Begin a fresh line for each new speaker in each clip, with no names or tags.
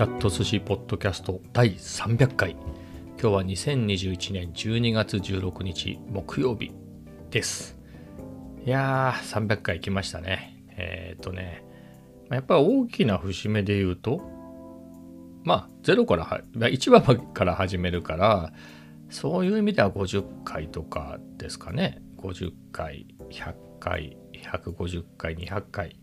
キャット寿司ポッドキャスト第300回。今日は2021年12月16日木曜日です。いやー300回来ましたね。えっ、とねやっぱり大きな節目で言うとまあ0から1話から始めるからそういう意味では50回とかですかね。50回100回150回200回、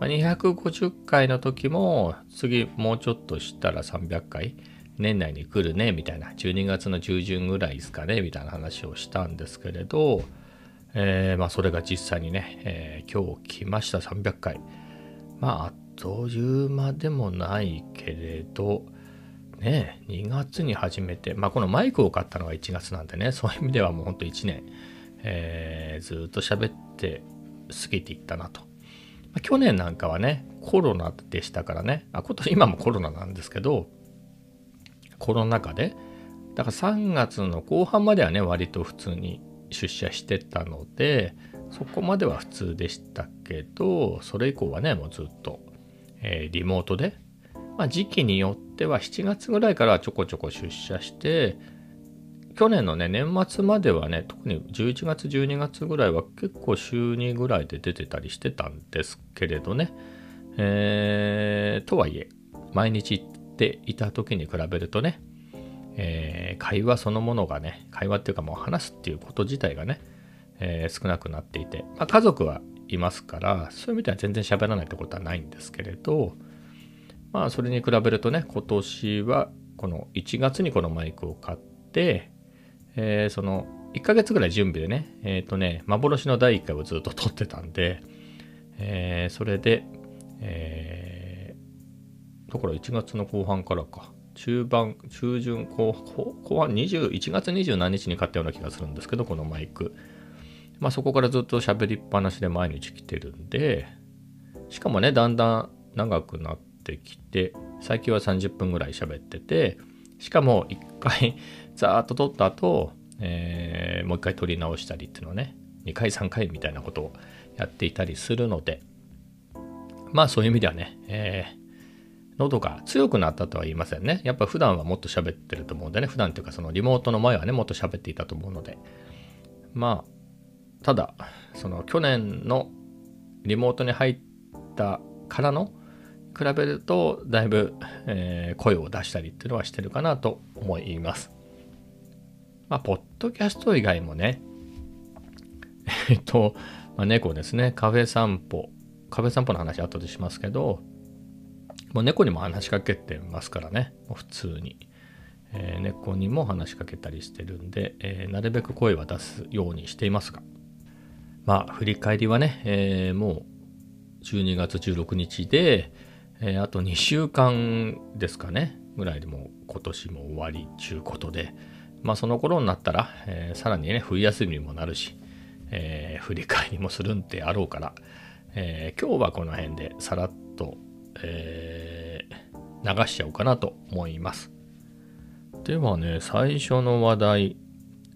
250回の時も次もうちょっとしたら300回年内に来るねみたいな12月の中旬ぐらいですかねみたいな話をしたんですけれど、えー、まあそれが実際にね、えー、今日来ました300回。まああっという間でもないけれどね2月に始めてまあこのマイクを買ったのが1月なんでねそういう意味ではもうほんと1年、えー、ずっと喋って過ぎていったなと。ま去年なんかはね、コロナでしたからね、あ今年今もコロナなんですけど、コロナ禍で、だから3月の後半まではね、割と普通に出社してたので、そこまでは普通でしたけど、それ以降はね、もうずっと、えー、リモートで、まあ、時期によっては7月ぐらいからちょこちょこ出社して、去年のね、年末まではね、特に11月、12月ぐらいは結構週2ぐらいで出てたりしてたんですけれどね。えー、とはいえ、毎日行っていた時に比べるとね、えー、会話そのものがね、会話っていうかもう話すっていうこと自体がね、えー、少なくなっていて、まあ、家族はいますから、そういう意味では全然喋らないってことはないんですけれど、まあそれに比べるとね、今年はこの1月にこのマイクを買って、えー、その1ヶ月ぐらい準備でね、えっ、ー、とね、幻の第1回をずっと撮ってたんで、えー、それで、えー、だから1月の後半からか、中盤、中旬、後後半21月2何日に買ったような気がするんですけど、このマイク。まあそこからずっと喋りっぱなしで毎日来てるんで、しかもね、だんだん長くなってきて、最近は30分ぐらい喋ってて、しかも1回ざーっと撮った後、えー、もう一回撮り直したりっていうのをね、2回3回みたいなことをやっていたりするので、まあそういう意味ではね、えー、喉が強くなったとは言いませんね。やっぱ普段はもっと喋ってると思うんでね、普段っていうかそのリモートの前はね、もっと喋っていたと思うので、まあ、ただ、その去年のリモートに入ったからの比べるとだいぶ、えー、声を出したりっていうのはしてるかなと思います。まあ、ポッドキャスト以外もね、えっと、まあ、猫ですね、カフェ散歩。カフェ散歩の話後でしますけど、もう猫にも話しかけてますからね、普通に。えー、猫にも話しかけたりしてるんで、えー、なるべく声は出すようにしていますが、まあ、振り返りはね、えー、もう12月16日で、えあと2週間ですかね、ぐらいでも今年も終わりちゅうことで、まあその頃になったら、えー、さらにね、冬休みにもなるし、えー、振り返りもするんであろうから、えー、今日はこの辺でさらっと、えー、流しちゃおうかなと思います。ではね、最初の話題、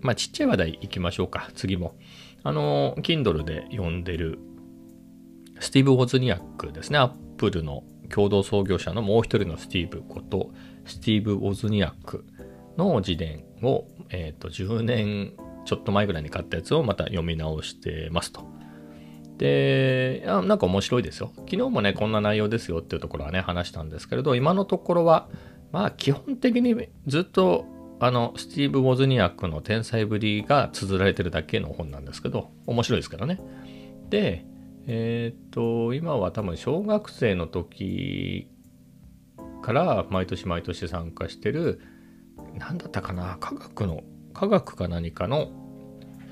まあちっちゃい話題いきましょうか、次も。あの、Kindle で読んでるスティーブ・ウォズニアックですね、アップルの共同創業者のもう一人のスティーブことスティーブ・ウォズニアックの自伝を、えー、と10年ちょっと前ぐらいに買ったやつをまた読み直してますと。で、なんか面白いですよ。昨日もね、こんな内容ですよっていうところはね、話したんですけれど、今のところは、まあ基本的にずっとあの、スティーブ・ウォズニアックの天才ぶりが綴られてるだけの本なんですけど、面白いですけどね。で、えっ、と、今は多分小学生の時から毎年毎年参加してる何だったかな？科学の科学か何かの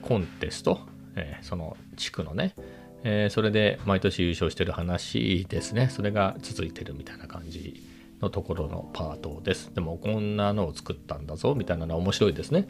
コンテスト、えー、その地区のね、えー、それで毎年優勝してる話ですね。それが続いてるみたいな感じのところのパートです。でもこんなのを作ったんだぞみたいなのは面白いですね。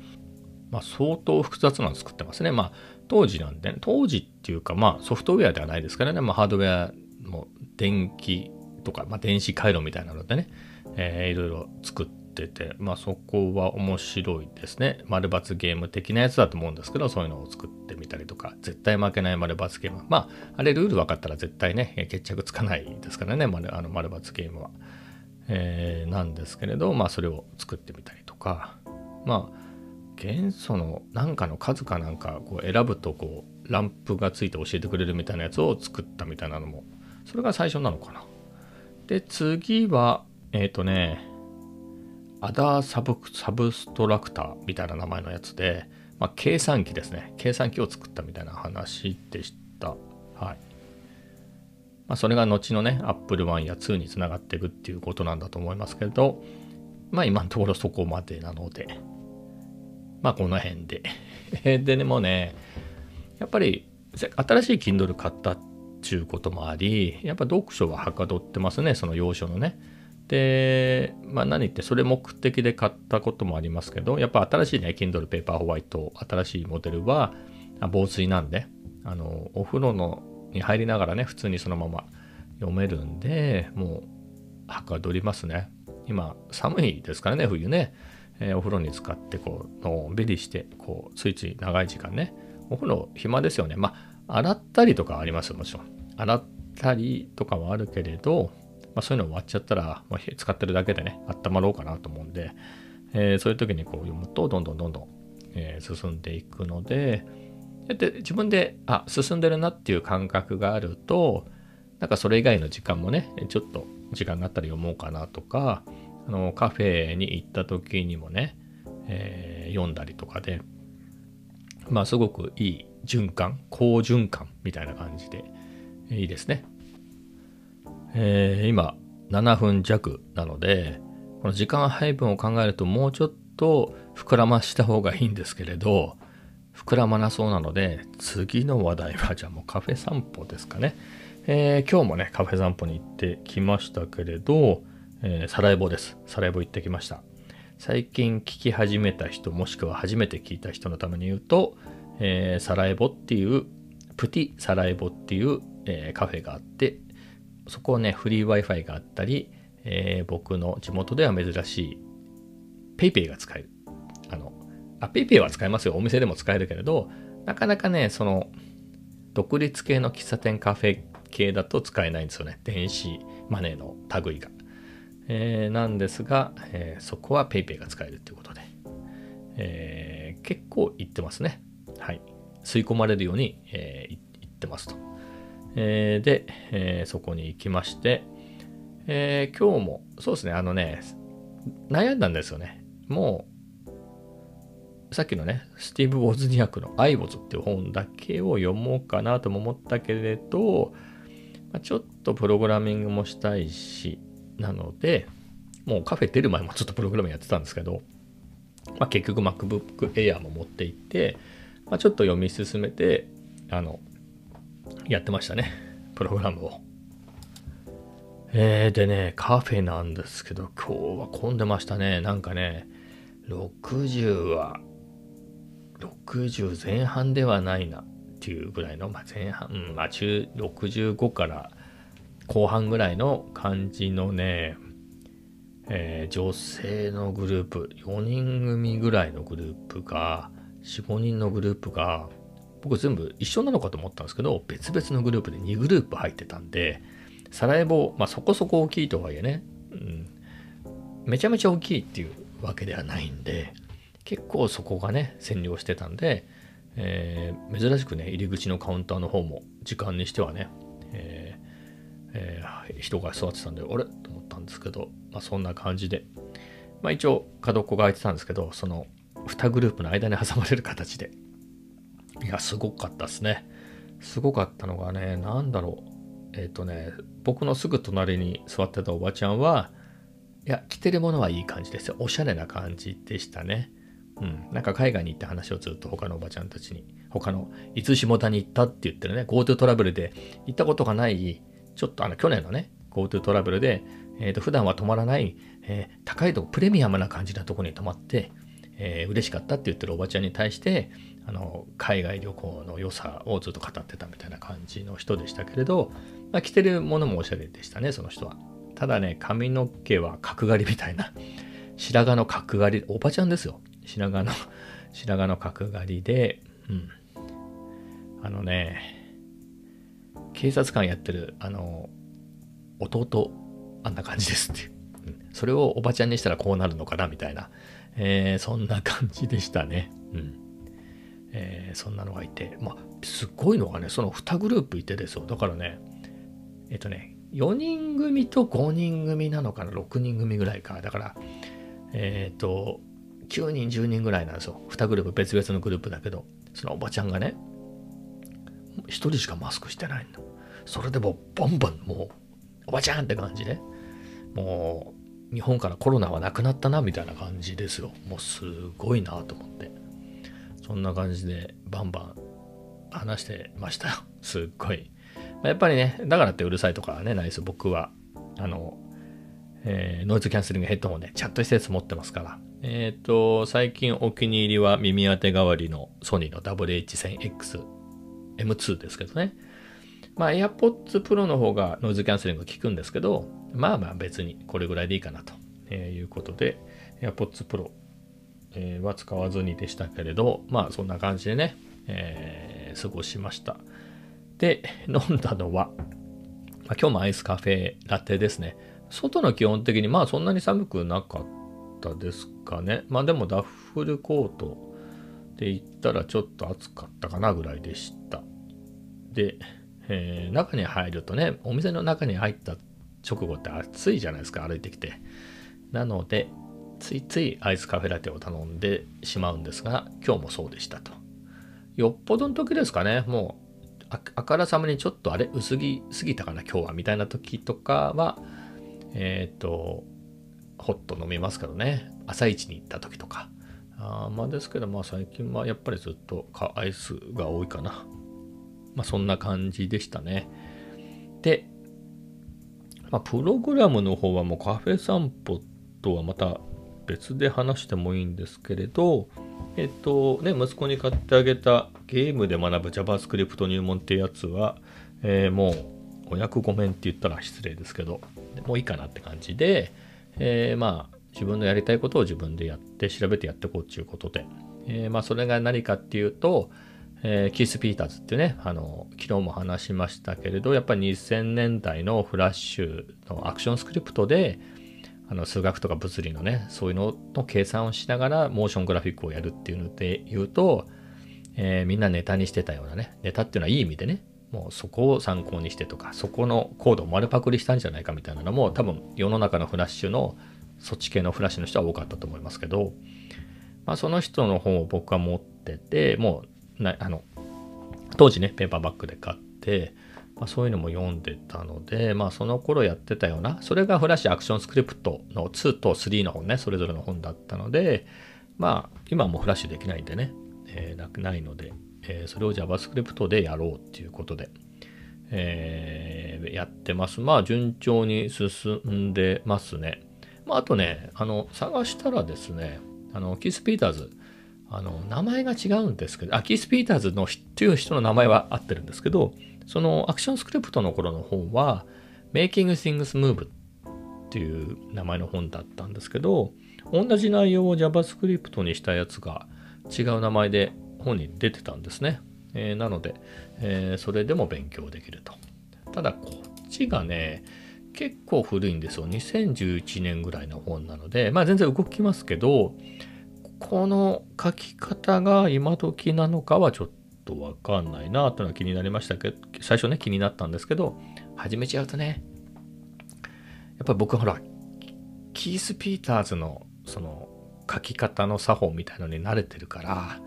まあ相当複雑なの作ってますね。まあ当時なんで、ね、当時っていうかまあソフトウェアではないですからね、まあ、ハードウェアも電気とか、まあ、電子回路みたいなのでね、えー、いろいろ作ってってて、まあそこは面白いですね。丸抜ゲーム的なやつだと思うんですけど、そういうのを作ってみたりとか、絶対負けない丸抜ゲーム。まあ、あれルール分かったら絶対ね、決着つかないですからね、丸あの丸抜ゲームは。えー、なんですけれど、まあ、それを作ってみたりとかまあ元素の何かの数かなんかこう選ぶとこうランプがついて教えてくれるみたいなやつを作ったみたいなのもそれが最初なのかな。で次はえっ、ー、とねアダーサブサブストラクターみたいな名前のやつで、まあ、計算機ですね計算機を作ったみたいな話でした。はいまあ、それが後のね、Apple 1や2につながっていくっていうことなんだと思いますけれど、まあ今のところそこまでなので、まあこの辺で。でね、もうね、やっぱり新しい Kindle 買ったっていうこともあり、やっぱ読書ははかどってますね、その要所のね。で、まあ何言って、それ目的で買ったこともありますけど、やっぱ新しいね、Kindle Paper White、新しいモデルは防水なんで、あの、お風呂のに入りながらね、普通にそのまま読めるんで、もう、はかどりますね。今、寒いですからね、冬ね。えー、お風呂に使って、こう、のんびりして、こう、ついつい長い時間ね。お風呂暇ですよね。まあ、洗ったりとかあります、もちろん。洗ったりとかはあるけれど、まあ、そういうの終わっちゃったら、まあ、使ってるだけでね、温まろうかなと思うんで、えー、そういう時にこう読むと、どんどんどんどん、えー、進んでいくので、で自分であ進んでるなっていう感覚があるとなんかそれ以外の時間もねちょっと時間があったら読もうかなとかあのカフェに行った時にもね、えー、読んだりとかでまあすごくいい循環好循環みたいな感じでいいですね、えー、今7分弱なのでこの時間配分を考えるともうちょっと膨らました方がいいんですけれど膨らまなそうなので、次の話題はじゃあもうカフェ散歩ですかね。えー、今日もね、カフェ散歩に行ってきましたけれど、えー、サラエボです。サラエボ行ってきました。最近聞き始めた人、もしくは初めて聞いた人のために言うと、えー、サラエボっていう、プティサラエボっていう、えー、カフェがあって、そこはね、フリー Wi-Fi があったり、えー、僕の地元では珍しい PayPay が使える。あの、あ、PayPay は使えますよ。お店でも使えるけれど、なかなかね、その、独立系の喫茶店カフェ系だと使えないんですよね。電子マネーの類が。えー、なんですが、えー、そこは PayPay が使えるということで、えー、結構行ってますね。はい。吸い込まれるように、えー、行ってますと。えー、で、えー、そこに行きまして、えー、今日も、そうですね、あのね、悩んだんですよね。もう、さっきのね、スティーブ・ウォズニアクのアイボズっていう本だけを読もうかなとも思ったけれど、まあ、ちょっとプログラミングもしたいし、なので、もうカフェ出る前もちょっとプログラムやってたんですけど、まあ、結局 MacBook Air も持って行って、まあ、ちょっと読み進めて、あの、やってましたね。プログラムを。えー、でね、カフェなんですけど、今日は混んでましたね。なんかね、60は60前半ではないなっていうぐらいの、まあ、前半、うん、まあ中65から後半ぐらいの感じのね、えー、女性のグループ、4人組ぐらいのグループが、4、5人のグループが、僕全部一緒なのかと思ったんですけど、別々のグループで2グループ入ってたんで、サラエボ、まあそこそこ大きいとはいえね、うん、めちゃめちゃ大きいっていうわけではないんで、結構そこがね、占領してたんで、えー、珍しくね、入り口のカウンターの方も時間にしてはね、えーえー、人が座ってたんで、あれ？と思ったんですけど、まあそんな感じで、まあ一応角っこが空いてたんですけど、その2グループの間に挟まれる形で、いや、すごかったですね。すごかったのがね、なんだろう。えっ、ー、とね、僕のすぐ隣に座ってたおばちゃんは、いや、着てるものはいい感じですよ。おしゃれな感じでしたね。うん、なんか海外に行って話をずっと他のおばちゃんたちに、他の伊豆下田に行ったって言ってるね、GoTo トラベルで行ったことがない、ちょっとあの去年のね、GoTo トラベルで、えー、と普段は泊まらない、えー、高いとこ、プレミアムな感じなとこに泊まって、えー、嬉しかったって言ってるおばちゃんに対して、あの海外旅行の良さをずっと語ってたみたいな感じの人でしたけれど、まあ、着てるものもおしゃれでしたね、その人は。ただね、髪の毛は角刈りみたいな、白髪の角刈り、おばちゃんですよ。白髪の、白髪の角刈りで、うん。あのね、警察官やってる、あの、弟、あんな感じですっていう。それをおばちゃんにしたらこうなるのかなみたいな、えー、そんな感じでしたね。うんえー、そんなのがいて、まあ、すごいのがね、その2グループいてですよ。だからね、えっとね、4人組と5人組なのかな、6人組ぐらいか。だから、えっ、ー、と、9人、10人ぐらいなんですよ。2グループ、別々のグループだけど、そのおばちゃんがね、1人しかマスクしてないの。それでもバンバンもう、おばちゃんって感じで、もう、日本からコロナはなくなったなみたいな感じですよ。もうすごいなと思って。そんな感じでバンバン話してましたよ。すっごい。やっぱりね、だからってうるさいとかはね、ないです。僕は、あの、えー、ノイズキャンセリングヘッドホンでチャット施設持ってますから。えっ、ー、と、最近お気に入りは耳当て代わりのソニーの WH1000X M2 ですけどね。まあ AirPods Pro の方がノイズキャンセリング効くんですけど、まあまあ別にこれぐらいでいいかなということで、AirPods Pro は使わずにでしたけれど、まあそんな感じでね、えー、過ごしました。で、飲んだのは、まあ、今日もアイスカフェラテですね。外の基本的にまあそんなに寒くなかったですかね。まあでもダッフルコートで言ったらちょっと暑かったかなぐらいでした。で、えー、中に入るとね、お店の中に入った直後って暑いじゃないですか、歩いてきて。なので、ついついアイスカフェラテを頼んでしまうんですが、今日もそうでしたと。よっぽどの時ですかね、もうあからさまにちょっとあれ薄着すぎたかな今日はみたいな時とかはえっ、ー、とホット飲みますけどね。朝一に行った時とか。あまあですけどまあ最近はやっぱりずっとアイスが多いかな。まあそんな感じでしたね。で、まあ、プログラムの方はもうカフェ散歩とはまた別で話してもいいんですけれどえっとね、息子に買ってあげたゲームで学ぶ JavaScript 入門ってやつは、えー、もうお役ごめんって言ったら失礼ですけど、もういいかなって感じで、えー、まあ自分のやりたいことを自分でやって調べてやっていこうっていうことで、えー、まあそれが何かっていうと、えー、キース・ピーターズってね、あの、昨日も話しましたけれど、やっぱり2000年代のフラッシュのアクションスクリプトで、あの数学とか物理のね、そういうのの計算をしながらモーショングラフィックをやるっていうので言うと、えー、みんなネタにしてたようなね、ネタっていうのはいい意味でね、もうそこを参考にしてとか、そこのコードを丸パクリしたんじゃないかみたいなのも多分世の中のフラッシュのそっち系のフラッシュの人は多かったと思いますけど、まあ、その人の本を僕は持ってて、もうな、あの、当時ね、ペーパーバッグで買って、まあ、そういうのも読んでたので、まあ、その頃やってたような、それがフラッシュアクションスクリプトの2と3の本ね、それぞれの本だったので、まあ、今はもうフラッシュできないんでね、えー、なくないので、えー、それを JavaScript でやろうっていうことで、えー、やってます。まあ、順調に進んでますね。まあ、あとね、あの、探したらですね、あの、キース・ピーターズ、あの、名前が違うんですけど、あ、キース・ピーターズのっていう人の名前は合ってるんですけど、そのアクションスクリプトの頃の本は、Making Things Move っていう名前の本だったんですけど、同じ内容を JavaScript にしたやつが違う名前で本に出てたんですね。えー、なので、えー、それでも勉強できると。ただ、こっちがね、結構古いんですよ。2011年ぐらいの本なので、まあ全然動きますけど、この書き方が今時なのかはちょっととわかんないなというのは気になりましたけど、最初ね、気になったんですけど、始めちゃうとね、やっぱり僕ほら、キース・ピーターズのその書き方の作法みたいのに慣れてるから、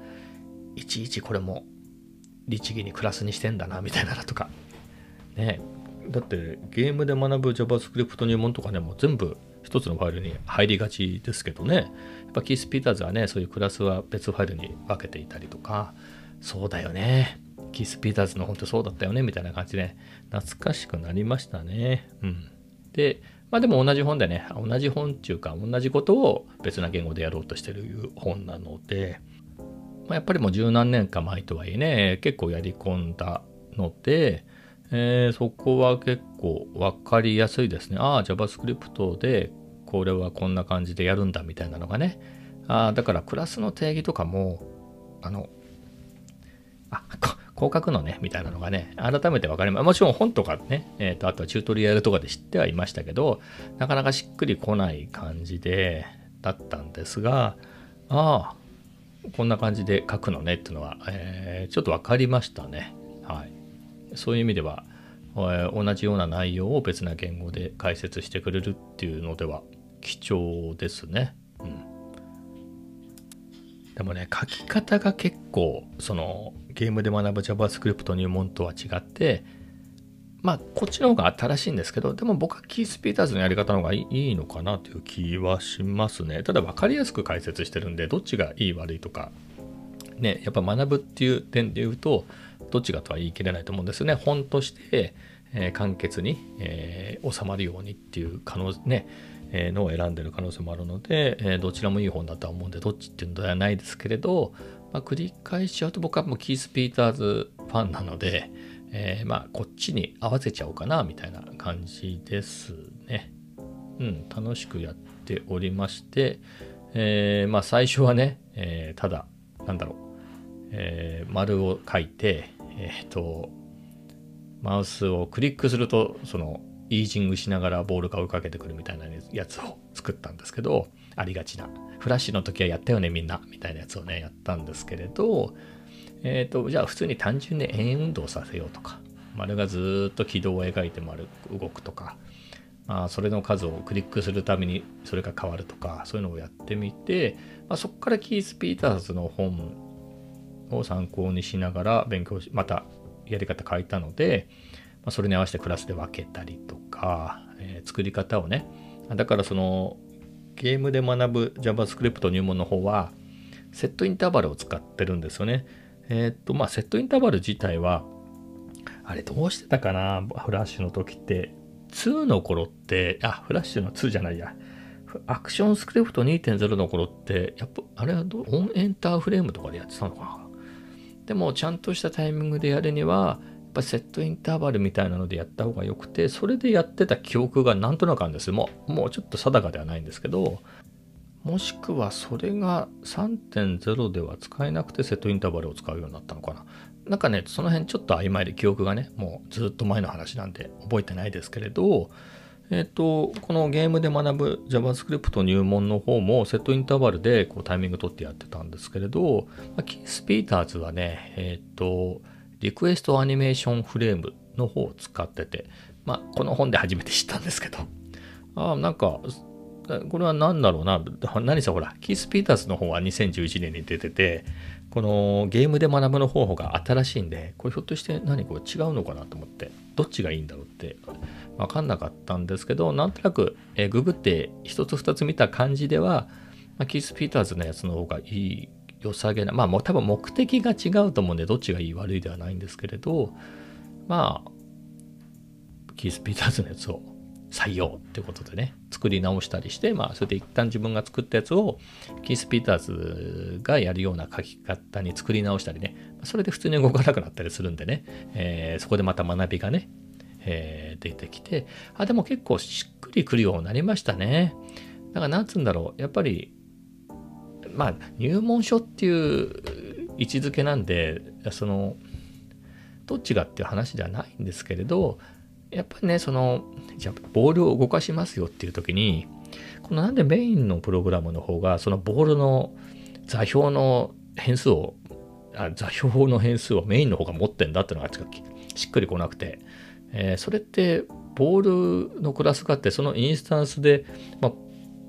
いちいちこれも律儀にクラスにしてんだなみたいなのとか。ねだってゲームで学ぶ JavaScript 入門とかね、もう全部一つのファイルに入りがちですけどね、やっぱキース・ピーターズはね、そういうクラスは別ファイルに分けていたりとか、そうだよね。キース・ピーターズの本ってそうだったよね、みたいな感じで、懐かしくなりましたね。うん。で、まあでも同じ本でね、同じ本っていうか、同じことを別な言語でやろうとしてる本なので、まあ、やっぱりもう十何年か前とはいえね、結構やり込んだので、えー、そこは結構わかりやすいですね。ああ、JavaScript でこれはこんな感じでやるんだみたいなのがね。ああ、だからクラスの定義とかも、あの、あ、ここう書くのね、みたいなのがね、改めて分かります。もちろん本とかね、えっ、ー、と、あとはチュートリアルとかで知ってはいましたけど、なかなかしっくりこない感じで、だったんですが、ああ、こんな感じで書くのねっていうのは、えー、ちょっと分かりましたね。はい。そういう意味では、えー、同じような内容を別な言語で解説してくれるっていうのでは貴重ですね。うん。でもね、書き方が結構、その、ゲームで学ぶ JavaScript 入門とは違って、まあ、こっちの方が新しいんですけど、でも僕はキースピーターズのやり方の方がいいのかなという気はしますね。ただ分かりやすく解説してるんで、どっちがいい悪いとか、ね、やっぱ学ぶっていう点で言うと、どっちがとは言い切れないと思うんですよね。本として、えー、簡潔に、えー、収まるようにっていう可能ね、えー、のを選んでる可能性もあるので、えどちらもいい本だとは思うんで、どっちっていうのではないですけれど、まあ、繰り返しちゃうと僕はもうキース・ピーターズファンなので、えまあこっちに合わせちゃおうかなみたいな感じですね。うん、楽しくやっておりまして、えまあ最初はね、えただ、なんだろう、え丸を書いて、えっ、と、マウスをクリックすると、その、イージングしながらボールが追いかけてくるみたいなやつを作ったんですけど、ありがちな。フラッシュの時はやったよね、みんな、みたいなやつをね、やったんですけれど、えっ、ー、と、じゃあ普通に単純に円運動させようとか、丸がずっと軌道を描いて丸動くとか、まあ、それの数をクリックするためにそれが変わるとか、そういうのをやってみて、まあ、そこからキース・ピーターズの本を参考にしながら勉強し、またやり方変えたので、まあ、それに合わせてクラスで分けたりとか、えー、作り方をね、だからそのゲームで学ぶ JavaScript 入門の方は、セットインターバルを使ってるんですよね。えー、っと、まあ、セットインターバル自体は、あれどうしてたかな？フラッシュの時って。2の頃って、あ、フラッシュの2じゃないや。アクションスクリプト2.0の頃って、やっぱ、あれはどオンエンターフレームとかでやってたのかな？でもちゃんとしたタイミングでやるには、ぱセットインターバルみたいなのでやった方がよくて、それでやってた記憶がなんとなくあるんです。もうもうちょっと定かではないんですけど、もしくはそれが3.0では使えなくてセットインターバルを使うようになったのかな。なんかね、その辺ちょっと曖昧で記憶がね、もうずっと前の話なんで覚えてないですけれど、えっ、ー、と、このゲームで学ぶ JavaScript 入門の方もセットインターバルでこうタイミング取ってやってたんですけれど、まあ、キース・ピーターズはね、えっ、ー、と、リクエストアニメーションフレームの方を使ってて、まあ、この本で初めて知ったんですけど、ああ、なんか、これは何だろうな、何さ、ほら、キース・ピーターズの方は2011年に出てて、このゲームで学ぶの方法が新しいんで、これひょっとして何これ違うのかなと思って、どっちがいいんだろうって分かんなかったんですけど、なんとなく、え、ググって一つ二つ見た感じでは、まあ、キース・ピーターズのやつの方がいい、良さげな、まあもう多分目的が違うと思うんで、どっちがいい悪いではないんですけれど、まあ、キース・ピーターズのやつを採用ってことでね、作り直したりして、まあ、それで一旦自分が作ったやつを、キース・ピーターズがやるような書き方に作り直したりね、それで普通に動かなくなったりするんでね、えー、そこでまた学びがね、えー、出てきて、あ、でも結構しっくりくるようになりましたね。だからなんつうんだろう、やっぱり、まあ、入門書っていう位置づけなんで、その、どっちがっていう話ではないんですけれど、やっぱりね、その、じゃあ、ボールを動かしますよっていう時に、このなんでメインのプログラムの方が、そのボールの座標の変数を、あ座標の変数をメインの方が持ってんだっていうのがしっくりこなくて、えー、それってボールのクラスがあってそのインスタンスで、まあ、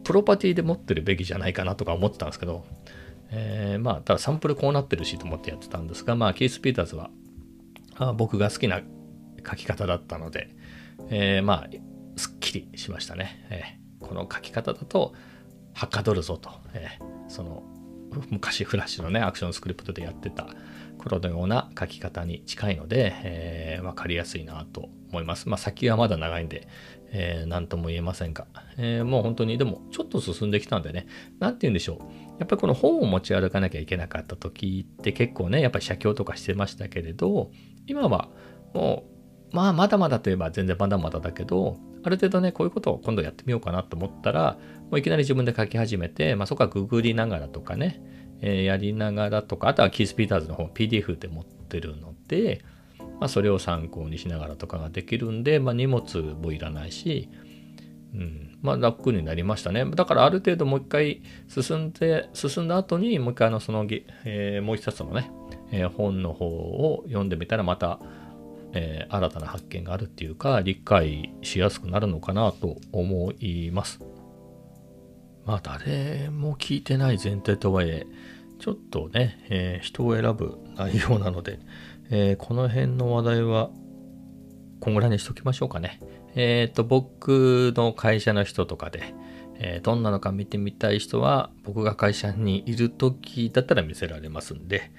プロパティで持ってるべきじゃないかなとか思ってたんですけど、えー、まあただサンプルこうなってるしと思ってやってたんですがまあキース・ピーターズはあ僕が好きな書き方だったので、えー、まあすっきりしましたね、えー、この書き方だとはかどるぞと、えー、その昔フラッシュのねアクションスクリプトでやってた黒のような書き方に近いので、えー、分かりやすいなと思います。まあ先はまだ長いんで、えー、何とも言えませんが、えー、もう本当にでもちょっと進んできたんでね、何て言うんでしょう。やっぱりこの本を持ち歩かなきゃいけなかった時って結構ね、やっぱり写経とかしてましたけれど、今はもう、まあまだまだといえば全然まだまだだけど、ある程度ね、こういうことを今度やってみようかなと思ったら、もういきなり自分で書き始めて、まあそこはググりながらとかね、えー、やりながらとか、あとはキース・ピーターズの方 PDF で持ってるのて、まあ、それを参考にしながらとかができるんで、まあ、荷物もいらないし、うんまあ、楽になりましたね。だからある程度もう一回進んで、進んだ後にもう一回のその、えー、もう一つのね、えー、本の方を読んでみたらまた、えー、新たな発見があるっていうか理解しやすくなるのかなと思います。まあ誰も聞いてない前提とはいえちょっとね、え、人を選ぶ内容なので、えー、この辺の話題はこんぐらいにしときましょうかね。えっ、ー、と、僕の会社の人とかで、えどんなのか見てみたい人は、僕が会社にいる時だったら見せられますんで、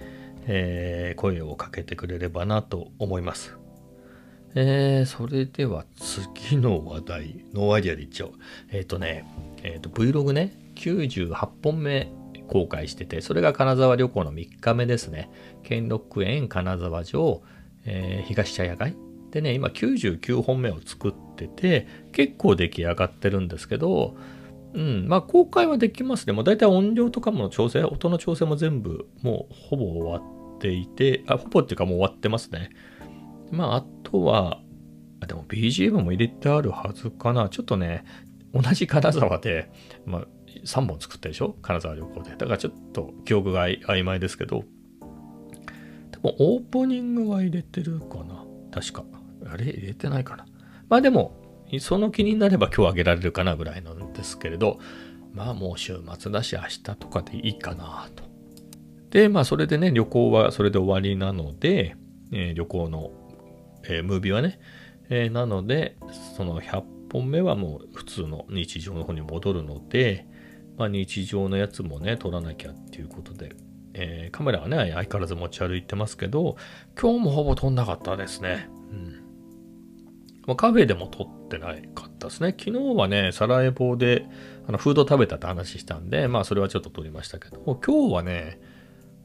え声をかけてくれればなと思います。えー、それでは次の話題、 no idea でいっちゃおう。えっ、ー、とね、えっ、ー、と、Vlog ね、98本目公開してて、それが金沢旅行の3日目ですね。兼六園金沢城、えー、東茶屋街。でね、今99本目を作ってて、結構出来上がってるんですけど、うん、まあ公開はできますね。もう大体音量とかも調整、音の調整も全部もうほぼ終わっていて、あ、ほぼっていうかもう終わってますね。まあ、あとは、あでも BGM も入れてあるはずかな。ちょっとね、同じ金沢で、まあ、3本作ったでしょ？金沢旅行で。だからちょっと記憶が曖昧ですけど、多分オープニングは入れてるかな？確か。あれ入れてないかな？まあでも、その気になれば今日あげられるかなぐらいなんですけれど、まあもう週末だし明日とかでいいかなと。で、まあそれでね、旅行はそれで終わりなので、えー、旅行のえー、ムービーはね。えー、なので、その100本目はもう普通の日常の方に戻るので、まあ、日常のやつもね、撮らなきゃっていうことで、えー、カメラはね、相変わらず持ち歩いてますけど、今日もほぼ撮んなかったですね。うん。まあ、カフェでも撮ってないかったですね。昨日はね、サラエボであのフード食べたって話したんで、まあそれはちょっと撮りましたけど、今日はね、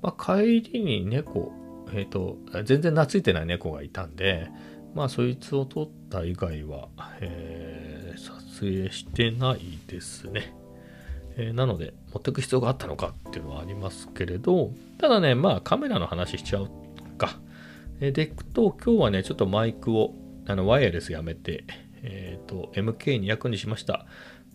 まあ、帰りに猫、えっ、ー、と、全然懐いてない猫がいたんで、まあ、そいつを撮った以外は、えー、撮影してないですね。えー、なので、持ってく必要があったのかっていうのはありますけれど、ただね、まあ、カメラの話しちゃうか。えー、でいくと、今日はね、ちょっとマイクを、あの、ワイヤレスやめて、えっ、ー、と、MK200 にしました。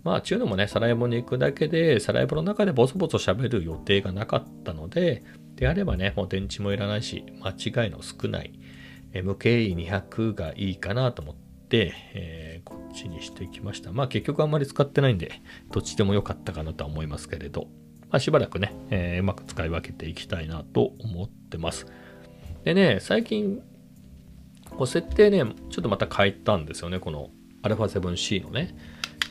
まあ、ちゅうのもね、サラエボに行くだけで、サラエボの中でボソボソ喋る予定がなかったので、であればね、もう電池もいらないし、間違いの少ない MK200 がいいかなと思って、えー、こっちにしてきました。まあ結局あんまり使ってないんで、どっちでも良かったかなとは思いますけれど、まあ、しばらくね、えー、うまく使い分けていきたいなと思ってます。でね、最近、こう設定ね、ちょっとまた変えたんですよね、この α7C のね。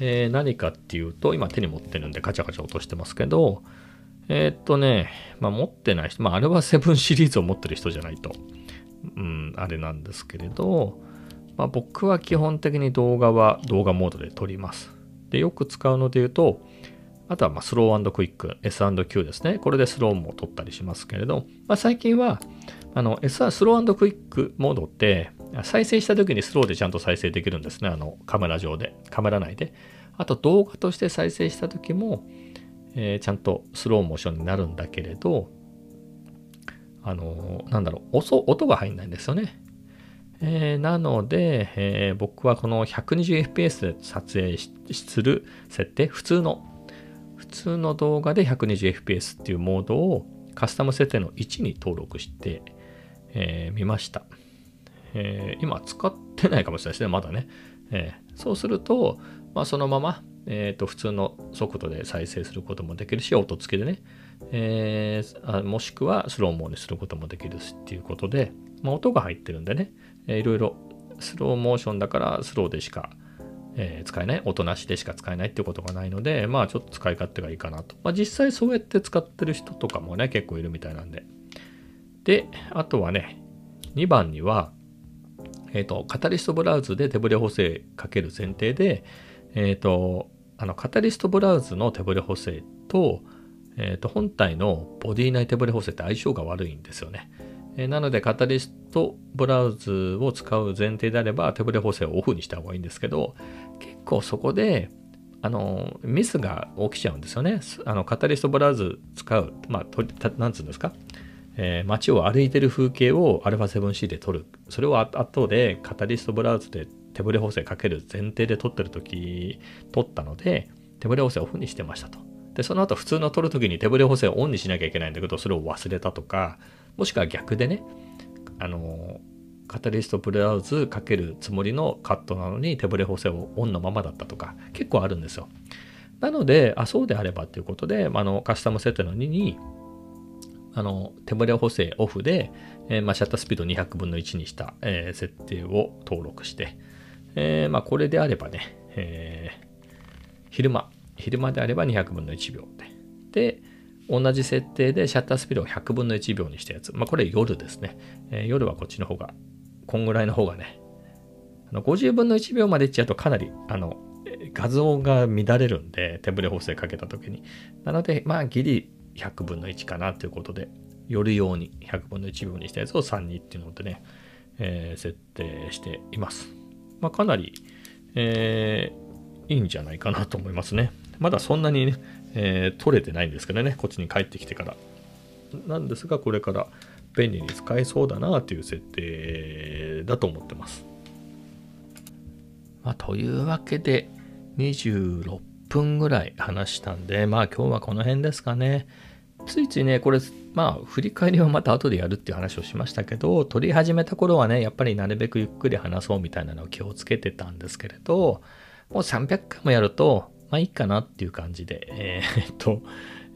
えー、何かっていうと、今手に持ってるんでカチャカチャ落としてますけど、えー、っとね、まあ、持ってない人、まあ、あれは7シリーズを持ってる人じゃないと、うん、あれなんですけれど、まあ、僕は基本的に動画は動画モードで撮ります。で、よく使うので言うと、あとはまスロークイック、S&Q ですね。これでスローも撮ったりしますけれど、まあ、最近は、あの、S スロークイックモードって、再生した時にスローでちゃんと再生できるんですね。あの、カメラ上で、カメラ内で。あと動画として再生した時も、えー、ちゃんとスローモーションになるんだけれど、あのー、なんだろう、音音が入んないんですよね。えー、なので、えー、僕はこの 120fps で撮影する設定、普通の、普通の動画で 120fps っていうモードをカスタム設定の1に登録して、えー、ました、えー。今使ってないかもしれないですね、まだね。えー、そうすると、まあ、そのまま、えー、と普通の速度で再生することもできるし、音付きでね、えー、あもしくはスローモーにすることもできるしっていうことで、まあ、音が入ってるんでね、えー、いろいろスローモーションだからスローでしか、えー、使えない、音なしでしか使えないってことがないので、まあちょっと使い勝手がいいかなと。まあ実際そうやって使ってる人とかもね、結構いるみたいなんで。で、あとはね、2番には、えっ、ー、と、カタリストブラウズで手ブレ補正かける前提で、えっ、ー、と、あの、カタリストブラウズの手ブレ補正と、えっ、ー、と、本体のボディ内手ブレ補正って相性が悪いんですよね。えー、なので、カタリストブラウズを使う前提であれば、手ブレ補正をオフにした方がいいんですけど、結構そこで、あの、ミスが起きちゃうんですよね。あの、カタリストブラウズ使う、まあ、となんつうんですか？えー、街を歩いてる風景を α7C で撮る。それを後でカタリストブラウズで手ブレ補正かける前提で撮ってる時撮ったので、手ブレ補正をオフにしてましたと。で、その後普通の撮る時に手ブレ補正をオンにしなきゃいけないんだけど、それを忘れたとか、もしくは逆でね、あの、カタリストブラウズかけるつもりのカットなのに手ブレ補正をオンのままだったとか、結構あるんですよ。なので、あ、そうであればっていうことで、まあの、カスタム設定の2に、あの、手ブレ補正オフで、えー、まあ、シャッタースピード200分の1にした、えー、設定を登録して、えー、まあ、これであればね、え昼間、昼間であれば200分の1秒で。で、同じ設定でシャッタースピードを100分の1秒にしたやつ。まあ、これ夜ですね。え夜はこっちの方が、こんぐらいの方がね、あの50分の1秒までいっちゃうとかなり、あの、画像が乱れるんで、手ブレ補正かけた時に。なので、まあ、ギリ100分の1かなということで、夜用に100分の1秒にしたやつを3にっていうのでね、えー、設定しています。まあ、かなり、えー、いいんじゃないかなと思いますね。まだそんなにね、えー、取れてないんですけどね、こっちに帰ってきてから。なんですが、これから便利に使えそうだなという設定だと思ってます。まあ、というわけで、26分ぐらい話したんで、まあ今日はこの辺ですかね。ついついね、これ、まあ、振り返りはまた後でやるっていう話をしましたけど、撮り始めた頃はね、やっぱりなるべくゆっくり話そうみたいなのを気をつけてたんですけれど、もう300回もやると、まあいいかなっていう感じで、えー、っと、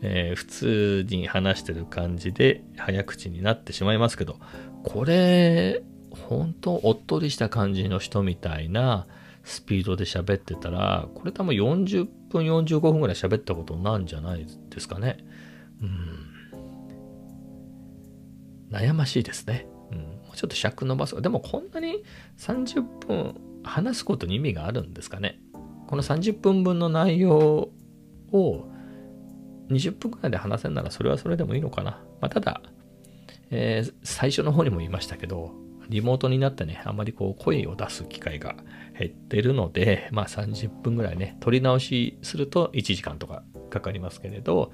えー、普通に話してる感じで早口になってしまいますけど、これ、本当おっとりした感じの人みたいなスピードで喋ってたら、これ多分40分、45分ぐらい喋ったことなんじゃないですかね。うん。悩ましいですね。うん。もうちょっと尺伸ばす。でもこんなに30分話すことに意味があるんですかね。この30分分の内容を20分くらいで話せるならそれはそれでもいいのかな。まあ、ただ、えー、最初の方にも言いましたけど、リモートになってね、あまりこう声を出す機会が減ってるので、まあ30分ぐらいね、取り直しすると1時間とかかかりますけれど、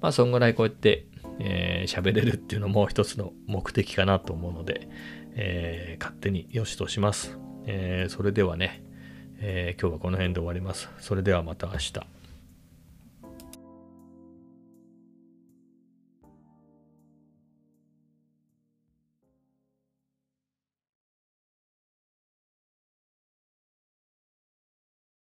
まあそんぐらいこうやって喋、えー、れるっていうのも一つの目的かなと思うので、えー、勝手に良しとします。えー、それではね、え今日はこの辺で終わります。それではまた明日。